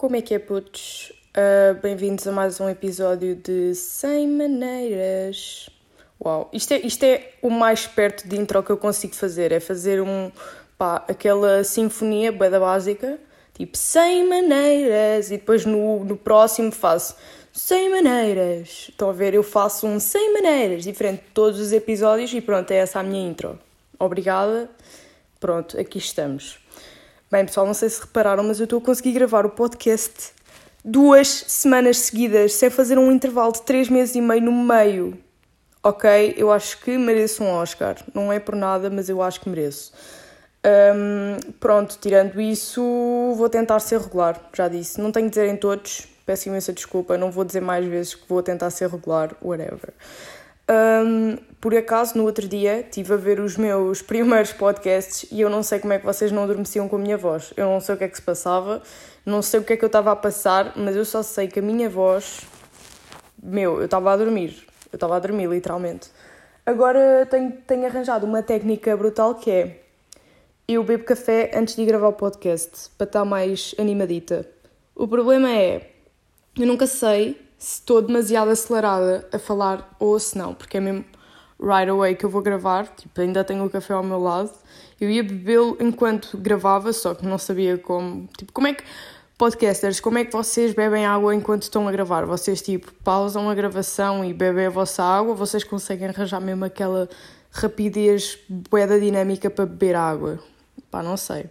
Como é que é, putos? Uh, Bem-vindos a mais um episódio de 100 Maneiras. Uau, isto é, isto é o mais perto de intro que eu consigo fazer. É fazer um, pá, aquela sinfonia bem da básica, tipo 100 maneiras, e depois no, no próximo faço 100 maneiras. Estão a ver? Eu faço um 100 maneiras, diferente de todos os episódios, e pronto, é essa a minha intro. Obrigada. Pronto, aqui estamos. Bem, pessoal, não sei se repararam, mas eu estou a conseguir gravar o podcast duas semanas seguidas, sem fazer um intervalo de três meses e meio no meio. Ok? Eu acho que mereço um Oscar. Não é por nada, mas eu acho que mereço. Um, pronto, tirando isso, vou tentar ser regular, já disse. Não tenho que dizer em todos, peço imensa desculpa, não vou dizer mais vezes que vou tentar ser regular, whatever. Um, por acaso, no outro dia, estive a ver os meus primeiros podcasts e eu não sei como é que vocês não adormeciam com a minha voz. Eu não sei o que é que se passava, não sei o que é que eu estava a passar, mas eu só sei que a minha voz. Meu, eu estava a dormir. Eu estava a dormir, literalmente. Agora tenho, tenho arranjado uma técnica brutal que é. Eu bebo café antes de gravar o podcast, para estar mais animadita. O problema é. Eu nunca sei se estou demasiado acelerada a falar ou se não, porque é mesmo right away que eu vou gravar, tipo, ainda tenho o café ao meu lado. Eu ia bebê-lo enquanto gravava, só que não sabia como. Tipo, como é que. Podcasters, como é que vocês bebem água enquanto estão a gravar? Vocês, tipo, pausam a gravação e bebem a vossa água? Vocês conseguem arranjar mesmo aquela rapidez boeda dinâmica para beber água? Pá, não sei.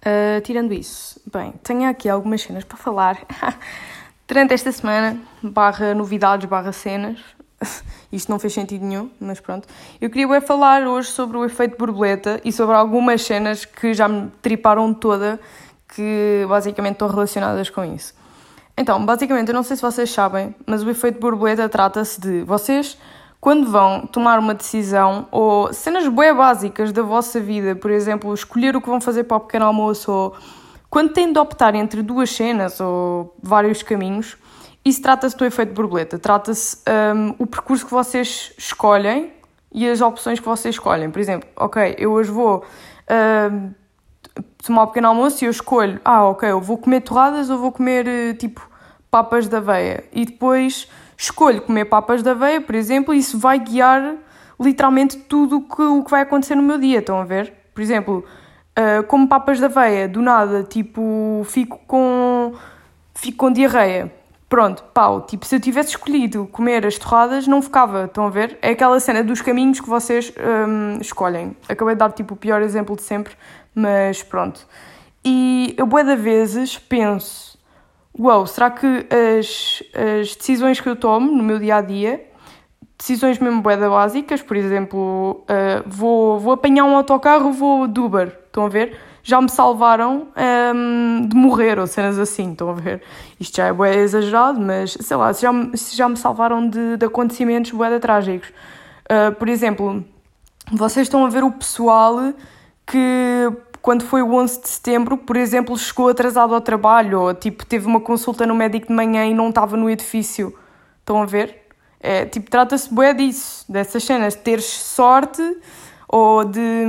Uh, tirando isso, bem, tenho aqui algumas cenas para falar. Durante esta semana, barra novidades, barra cenas, isto não fez sentido nenhum, mas pronto. Eu queria falar hoje sobre o efeito borboleta e sobre algumas cenas que já me triparam toda, que basicamente estão relacionadas com isso. Então, basicamente, eu não sei se vocês sabem, mas o efeito borboleta trata-se de vocês, quando vão tomar uma decisão ou cenas bem básicas da vossa vida, por exemplo, escolher o que vão fazer para o pequeno almoço ou quando têm de optar entre duas cenas ou vários caminhos, isso trata-se do efeito borboleta. Trata-se um, o percurso que vocês escolhem e as opções que vocês escolhem. Por exemplo, ok, eu hoje vou um, tomar um pequeno almoço e eu escolho, ah, ok, eu vou comer torradas ou vou comer eh, tipo papas de aveia. E depois escolho comer papas de aveia, por exemplo, e isso vai guiar literalmente tudo que, o que vai acontecer no meu dia. Estão a ver? Por exemplo, Uh, como papas da aveia, do nada, tipo, fico com, fico com diarreia. Pronto, pau, tipo, se eu tivesse escolhido comer as torradas, não ficava, estão a ver? É aquela cena dos caminhos que vocês um, escolhem. Acabei de dar, tipo, o pior exemplo de sempre, mas pronto. E eu, bué de vezes, penso, uau, wow, será que as, as decisões que eu tomo no meu dia-a-dia, -dia, decisões mesmo bué básicas, por exemplo, uh, vou, vou apanhar um autocarro, vou de Uber, Estão a ver? Já me salvaram um, de morrer ou cenas assim, estão a ver? Isto já é bué exagerado, mas sei lá, se já, se já me salvaram de, de acontecimentos bué trágicos. Uh, por exemplo, vocês estão a ver o pessoal que quando foi o 11 de setembro, por exemplo, chegou atrasado ao trabalho ou tipo teve uma consulta no médico de manhã e não estava no edifício. Estão a ver? É, tipo, trata-se bué disso, dessas cenas, teres sorte ou de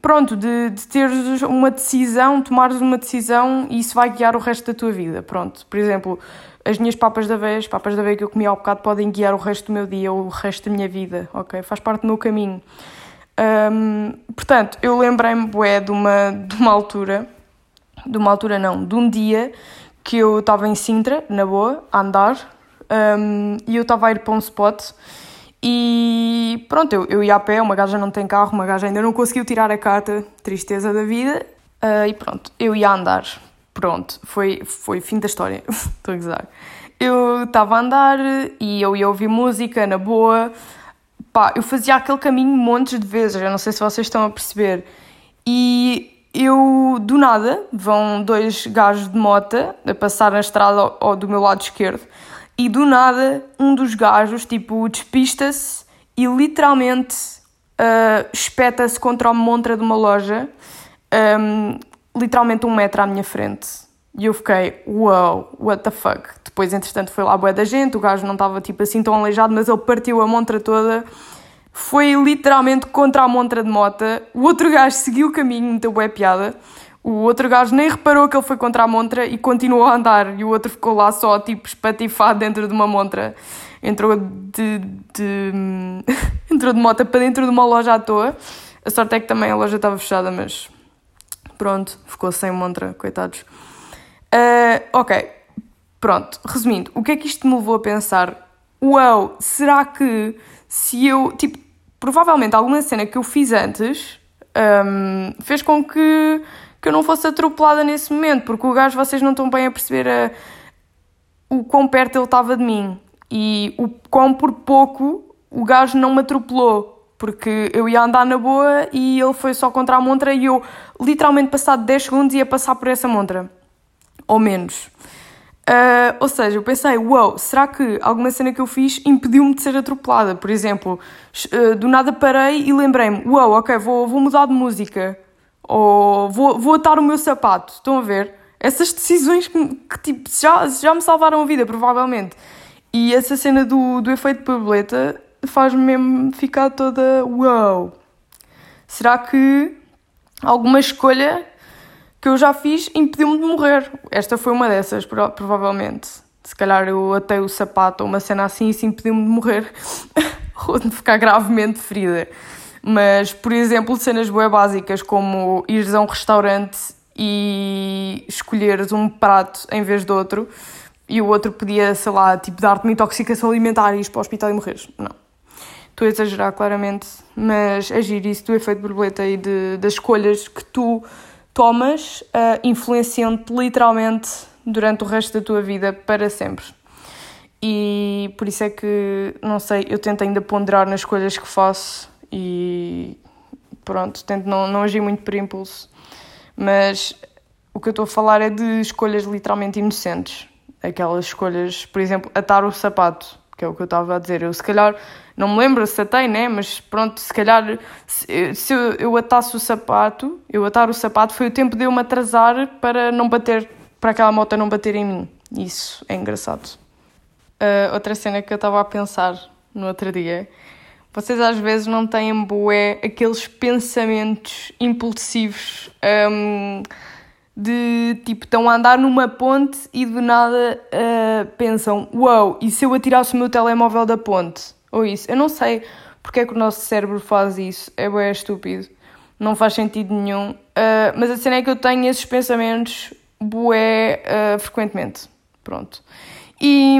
pronto, de, de teres uma decisão, tomares uma decisão e isso vai guiar o resto da tua vida. Pronto, por exemplo, as minhas papas da vez, papas da vez que eu comi ao bocado podem guiar o resto do meu dia ou o resto da minha vida, ok? Faz parte do meu caminho. Portanto, eu lembrei-me, bué, de uma, de uma altura, de uma altura não, de um dia que eu estava em Sintra, na boa, a andar, um, e eu estava a ir para um spot e pronto, eu, eu ia a pé, uma gaja não tem carro, uma gaja ainda não conseguiu tirar a carta, tristeza da vida. Uh, e pronto, eu ia andar. Pronto, foi, foi fim da história. Estou a gozar. Eu estava a andar e eu ia ouvir música na boa. Pá, eu fazia aquele caminho montes de vezes, eu não sei se vocês estão a perceber. E eu, do nada, vão dois gajos de mota a passar na estrada ao, ao do meu lado esquerdo e do nada um dos gajos, tipo, despista-se e literalmente uh, espeta-se contra a montra de uma loja, um, literalmente um metro à minha frente. E eu fiquei, wow, what the fuck. Depois, entretanto, foi lá a boia da gente, o gajo não estava tipo assim tão aleijado, mas ele partiu a montra toda. Foi literalmente contra a montra de mota. O outro gajo seguiu o caminho, meteu boa piada. O outro gajo nem reparou que ele foi contra a montra e continuou a andar. E o outro ficou lá só, tipo, espatifado dentro de uma montra. Entrou de, de, entrou de moto para dentro de uma loja à toa. A sorte é que também a loja estava fechada, mas pronto, ficou sem montra, coitados. Uh, ok, pronto, resumindo, o que é que isto me levou a pensar? Uau, será que se eu, tipo, provavelmente alguma cena que eu fiz antes um, fez com que que eu não fosse atropelada nesse momento, porque o gajo, vocês não estão bem a perceber a, o quão perto ele estava de mim e o quão por pouco o gajo não me atropelou, porque eu ia andar na boa e ele foi só contra a montra e eu, literalmente, passado 10 segundos, ia passar por essa montra, ou menos. Uh, ou seja, eu pensei, uau, wow, será que alguma cena que eu fiz impediu-me de ser atropelada? Por exemplo, uh, do nada parei e lembrei-me, uau, wow, ok, vou, vou mudar de música ou vou, vou atar o meu sapato. Estão a ver? Essas decisões que, que tipo, já, já me salvaram a vida, provavelmente. E essa cena do, do efeito borboleta faz-me mesmo ficar toda uau. Será que alguma escolha que eu já fiz impediu-me de morrer? Esta foi uma dessas, provavelmente. Se calhar eu atei o sapato ou uma cena assim e isso impediu-me de morrer ou de ficar gravemente ferida. Mas, por exemplo, cenas bem básicas como ires a um restaurante e escolheres um prato em vez de outro e o outro podia, sei lá, tipo, dar-te uma intoxicação alimentar e ir para o hospital e morreres. Não. Estou a exagerar claramente, mas agir isso do efeito borboleta e de, das escolhas que tu tomas uh, influenciam-te literalmente durante o resto da tua vida para sempre. E por isso é que, não sei, eu tento ainda ponderar nas escolhas que faço e pronto, tento não, não agir muito por impulso. Mas o que eu estou a falar é de escolhas literalmente inocentes. Aquelas escolhas, por exemplo, atar o sapato, que é o que eu estava a dizer. Eu se calhar, não me lembro se atei, né? Mas pronto, se calhar, se, se eu, eu atasse o sapato, eu atar o sapato, foi o tempo de eu me atrasar para não bater, para aquela moto não bater em mim. Isso é engraçado. Uh, outra cena que eu estava a pensar no outro dia vocês às vezes não têm boé aqueles pensamentos impulsivos um, de tipo, estão a andar numa ponte e do nada uh, pensam: Uau, wow, e se eu atirasse o meu telemóvel da ponte? Ou isso. Eu não sei porque é que o nosso cérebro faz isso. É bué estúpido. Não faz sentido nenhum. Uh, mas a cena é que eu tenho esses pensamentos bué uh, frequentemente. Pronto. E.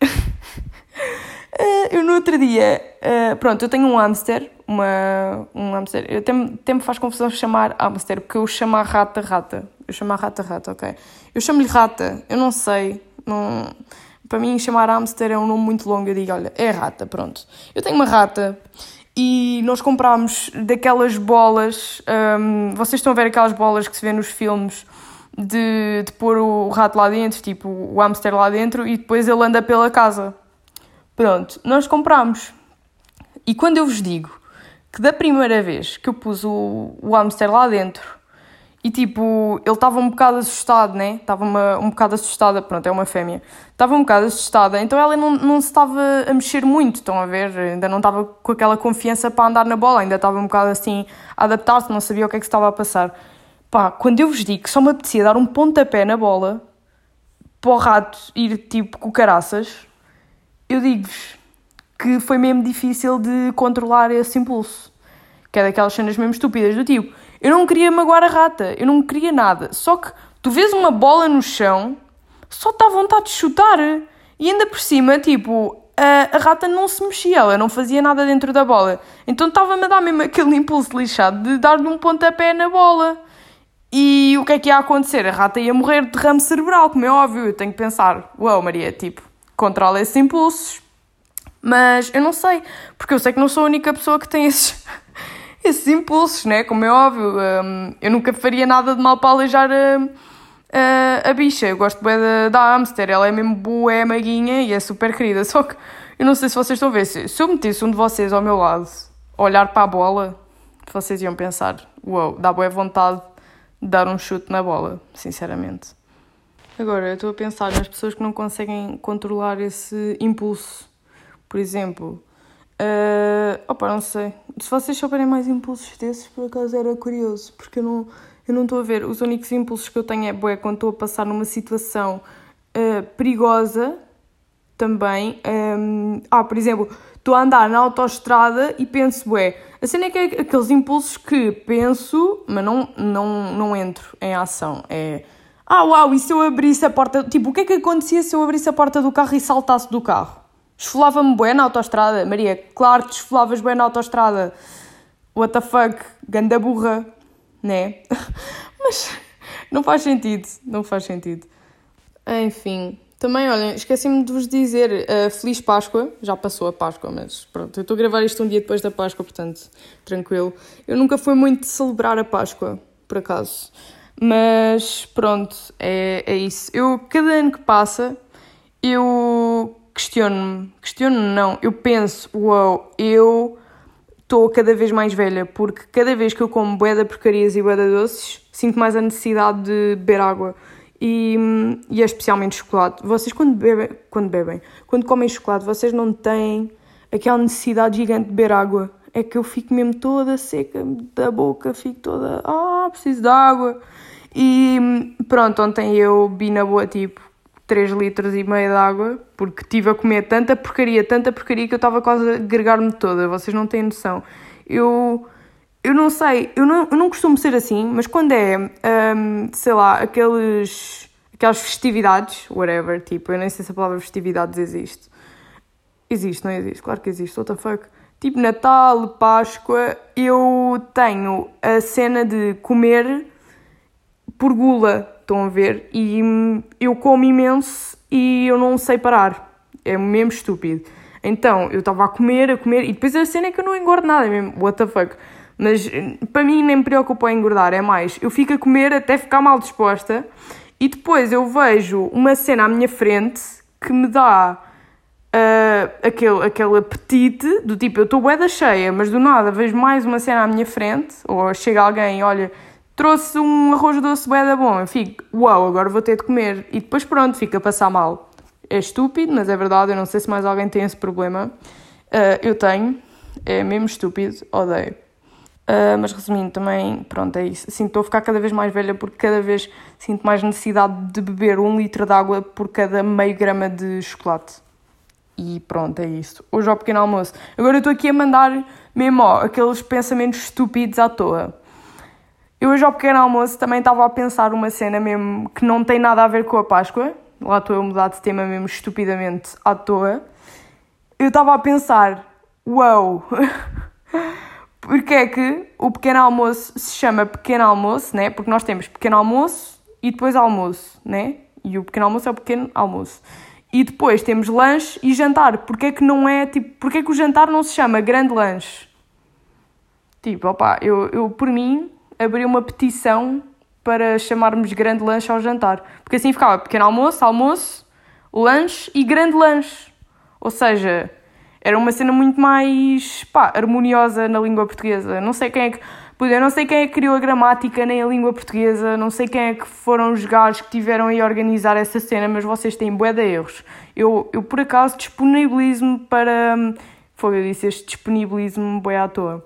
Uh, eu no outro dia, uh, pronto, eu tenho um hamster, uma, um hamster, eu até, me faz confusão chamar hamster, porque eu chamo a rata rata, eu chamo a rata rata, ok? Eu chamo-lhe rata, eu não sei, não, para mim chamar hamster é um nome muito longo, eu digo, olha, é rata, pronto. Eu tenho uma rata e nós comprámos daquelas bolas, um, vocês estão a ver aquelas bolas que se vê nos filmes, de, de pôr o rato lá dentro, tipo o hamster lá dentro, e depois ele anda pela casa. Pronto, nós compramos. E quando eu vos digo que da primeira vez que eu pus o, o hamster lá dentro e tipo, ele estava um bocado assustado, né? Estava um bocado assustada, pronto, é uma fêmea. Estava um bocado assustada, então ela não, não se estava a mexer muito, estão a ver? Ainda não estava com aquela confiança para andar na bola, ainda estava um bocado assim a adaptar-se, não sabia o que é que estava a passar. Pá, quando eu vos digo que só me apetecia dar um pontapé na bola para o rato ir tipo com caraças, eu digo-vos que foi mesmo difícil de controlar esse impulso. Que é daquelas cenas mesmo estúpidas do tipo, eu não queria magoar a rata, eu não queria nada. Só que tu vês uma bola no chão, só está à vontade de chutar. E ainda por cima, tipo, a, a rata não se mexia, ela não fazia nada dentro da bola. Então estava-me a dar mesmo aquele impulso lixado de dar-lhe um pontapé na bola. E o que é que ia acontecer? A rata ia morrer de derrame cerebral, como é óbvio. Eu tenho que pensar, uau, wow, Maria, tipo, controla esses impulsos. Mas eu não sei, porque eu sei que não sou a única pessoa que tem esses, esses impulsos, né? Como é óbvio. Um, eu nunca faria nada de mal para aleijar a, a, a bicha. Eu gosto bem da, da hamster, ela é mesmo boa, é maguinha e é super querida. Só que eu não sei se vocês estão a ver. Se, se eu metesse um de vocês ao meu lado, olhar para a bola, vocês iam pensar: uau, wow, dá boa vontade de dar um chute na bola, sinceramente. Agora, eu estou a pensar nas pessoas que não conseguem controlar esse impulso. Por exemplo, uh, opa, não sei. Se vocês souberem mais impulsos desses, por acaso era curioso, porque eu não, Eu não estou a ver. Os únicos impulsos que eu tenho é, bué, quando estou a passar numa situação uh, perigosa também. Um, ah, por exemplo, estou a andar na autoestrada e penso, bué, a cena é que é aqueles impulsos que penso, mas não, não, não entro em ação. É, ah, uau, e se eu abrisse a porta... Tipo, o que é que acontecia se eu abrisse a porta do carro e saltasse do carro? Esfolava-me bué na autoestrada. Maria, claro que esfolavas bué na autoestrada. What the fuck, ganda burra, né? Mas não faz sentido, não faz sentido. Enfim, também, olhem, esqueci-me de vos dizer uh, Feliz Páscoa. Já passou a Páscoa, mas pronto, eu estou a gravar isto um dia depois da Páscoa, portanto, tranquilo. Eu nunca fui muito de celebrar a Páscoa, por acaso. Mas pronto, é, é isso. Eu, cada ano que passa, eu questiono-me. Questiono-me, não. Eu penso, uau, wow, eu estou cada vez mais velha, porque cada vez que eu como de porcarias e de doces, sinto mais a necessidade de beber água e, e é especialmente chocolate. Vocês quando bebem, quando bebem, quando comem chocolate, vocês não têm aquela necessidade gigante de beber água. É que eu fico mesmo toda seca da boca, fico toda, ah, preciso de água. E pronto, ontem eu vi na boa tipo 3 litros e meio de água, porque tive a comer tanta porcaria, tanta porcaria que eu estava quase a agregar-me toda, vocês não têm noção. Eu eu não sei, eu não, eu não costumo ser assim, mas quando é, um, sei lá, aqueles, aquelas festividades, whatever, tipo, eu nem sei se a palavra festividades existe. Existe, não existe? Claro que existe, what the fuck? Tipo Natal, Páscoa, eu tenho a cena de comer por gula, estão a ver? E eu como imenso e eu não sei parar. É mesmo estúpido. Então, eu estava a comer, a comer, e depois a cena é que eu não engordo nada, é mesmo, what the fuck? Mas para mim nem me preocupa em engordar, é mais. Eu fico a comer até ficar mal disposta e depois eu vejo uma cena à minha frente que me dá uh, aquele, aquele apetite do tipo, eu estou bué cheia, mas do nada vejo mais uma cena à minha frente, ou chega alguém, olha, trouxe um arroz doce bué da bom, eu fico, uau, wow, agora vou ter de comer. E depois pronto, fica a passar mal. É estúpido, mas é verdade, eu não sei se mais alguém tem esse problema. Uh, eu tenho, é mesmo estúpido, odeio. Uh, mas resumindo, também, pronto, é isso. Sinto estou a ficar cada vez mais velha porque cada vez sinto mais necessidade de beber um litro de água por cada meio grama de chocolate. E pronto, é isso. Hoje ao pequeno almoço. Agora eu estou aqui a mandar mesmo ó, aqueles pensamentos estúpidos à toa. Eu hoje ao pequeno almoço também estava a pensar uma cena mesmo que não tem nada a ver com a Páscoa. Lá estou a mudar de tema mesmo estupidamente à toa. Eu estava a pensar, uau! Wow. Porque é que o pequeno almoço se chama pequeno almoço, né? Porque nós temos pequeno almoço e depois almoço, né? E o pequeno almoço é o pequeno almoço. E depois temos lanche e jantar. Porque é que não é, tipo, porque é que o jantar não se chama grande lanche? Tipo, opá, eu, eu por mim abri uma petição para chamarmos grande lanche ao jantar. Porque assim ficava pequeno almoço, almoço, lanche e grande lanche. Ou seja, era uma cena muito mais pá, harmoniosa na língua portuguesa. Não sei quem é que. Eu não sei quem é que criou a gramática nem a língua portuguesa, não sei quem é que foram os gajos que tiveram a organizar essa cena, mas vocês têm bué de erros. Eu, eu por acaso disponibilizo-me para. Foi, eu disse este disponibilismo bué à toa.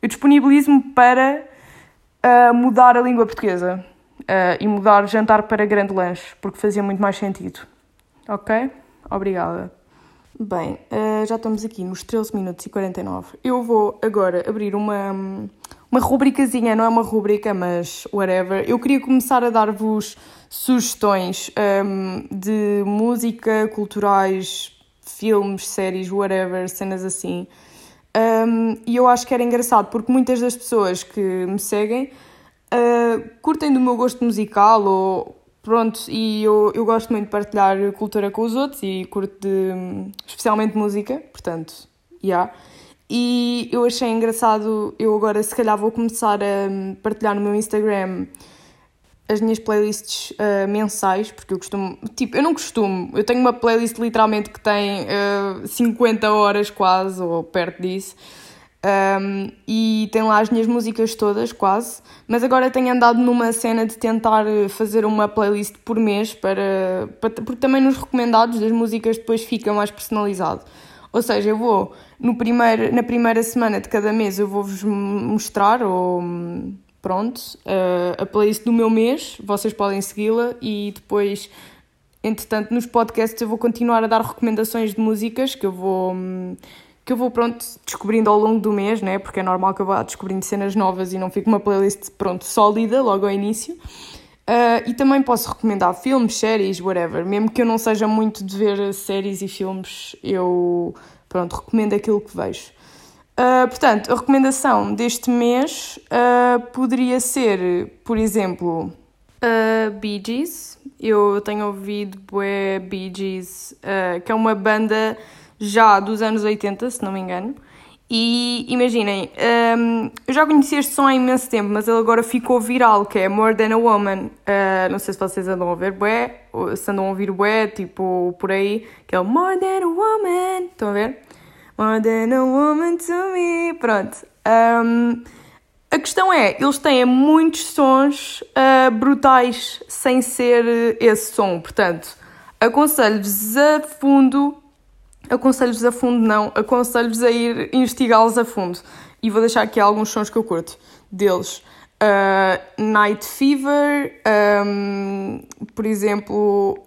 Eu disponibilizo-me para uh, mudar a língua portuguesa uh, e mudar jantar para grande lanche, porque fazia muito mais sentido. Ok? Obrigada. Bem, uh, já estamos aqui nos 13 minutos e 49. Eu vou agora abrir uma, uma rubricazinha, não é uma rubrica, mas whatever. Eu queria começar a dar-vos sugestões um, de música, culturais, filmes, séries, whatever, cenas assim. Um, e eu acho que era engraçado porque muitas das pessoas que me seguem uh, curtem do meu gosto musical ou Pronto, e eu, eu gosto muito de partilhar cultura com os outros e curto de, especialmente música, portanto, já. Yeah. E eu achei engraçado, eu agora se calhar vou começar a partilhar no meu Instagram as minhas playlists uh, mensais, porque eu costumo, tipo, eu não costumo, eu tenho uma playlist literalmente que tem uh, ah, 50 horas quase, ou perto disso, um, e tem lá as minhas músicas todas, quase. Mas agora tenho andado numa cena de tentar fazer uma playlist por mês, para, para porque também nos recomendados das músicas depois fica mais personalizado. Ou seja, eu vou no primeiro, na primeira semana de cada mês eu vou-vos mostrar ou pronto, uh, a playlist do meu mês, vocês podem segui-la e depois, entretanto, nos podcasts eu vou continuar a dar recomendações de músicas que eu vou. que eu vou, pronto, descobrindo ao longo do mês, né? Porque é normal que eu vá descobrindo cenas novas e não fique uma playlist, pronto, sólida logo ao início. Uh, e também posso recomendar filmes, séries, whatever. Mesmo que eu não seja muito de ver séries e filmes, eu, pronto, recomendo aquilo que vejo. Uh, portanto, a recomendação deste mês uh, poderia ser, por exemplo, uh, Bee Gees. Eu tenho ouvido Bué Bee Gees, uh, que é uma banda já dos anos 80, se não me engano. E imaginem, um, eu já conheci este som há imenso tempo, mas ele agora ficou viral, que é More Than a Woman. Uh, não sei se vocês andam a ver bué, se andam a ouvir bué, tipo, por aí, que é More Than a Woman. Estão a ver? More than a woman to me. Pronto. Um, a questão é, eles têm muitos sons uh, brutais sem ser esse som. Portanto, aconselho-vos a fundo. Aconselho-vos a fundo, não. Aconselho-vos a ir investigá-los a fundo. E vou deixar aqui alguns sons que eu curto deles. Uh, Night Fever, um, por exemplo,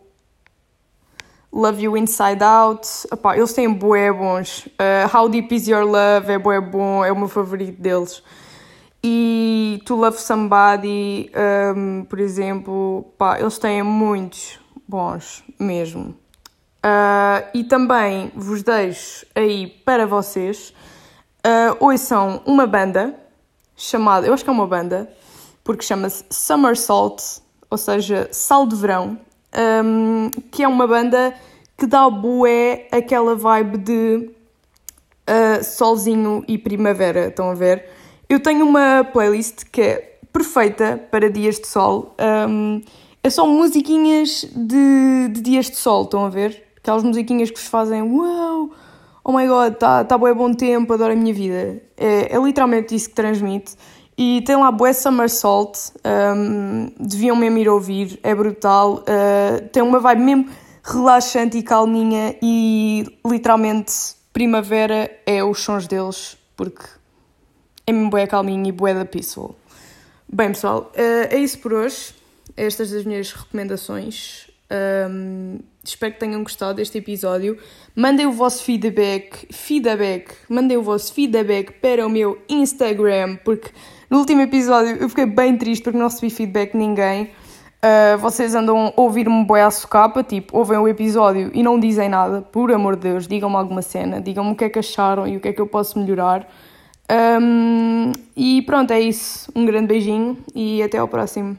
Love You Inside Out. Epá, eles têm bué bons. Uh, How Deep Is Your Love é bué bom, é o meu favorito deles. E To Love Somebody, um, por exemplo, pá, eles têm muitos bons mesmo. Uh, e também vos deixo aí para vocês. Uh, são uma banda chamada, eu acho que é uma banda, porque chama-se Summer Salt, ou seja, Sal de Verão um, que é uma banda que dá bué aquela vibe de uh, solzinho e primavera, estão a ver? Eu tenho uma playlist que é perfeita para dias de sol. Um, é só musiquinhas de, de, dias de sol, estão a ver? Aquelas musiquinhas que vos fazem wow, oh my god, está tá bué bom tempo, adoro a minha vida. É, é literalmente isso que transmite. E tem lá Boé Somersault, um, deviam mesmo ir ouvir, é brutal. Uh, tem uma vibe mesmo relaxante e calminha e literalmente primavera é os sons deles, porque é mesmo bué calminho e bué da peaceful. Bem pessoal, uh, é isso por hoje. Estas as minhas recomendações. Um, espero que tenham gostado deste episódio. Mandem o vosso feedback, feedback, mandem o vosso feedback para o meu Instagram, porque no último episódio eu fiquei bem triste porque não recebi feedback de ninguém. Uh, vocês andam a ouvir-me boi à socapa, tipo, ouvem o episódio e não dizem nada, por amor de Deus, digam-me alguma cena, digam-me o que é que acharam e o que é que eu posso melhorar. Um, e pronto, é isso. Um grande beijinho e até ao próximo.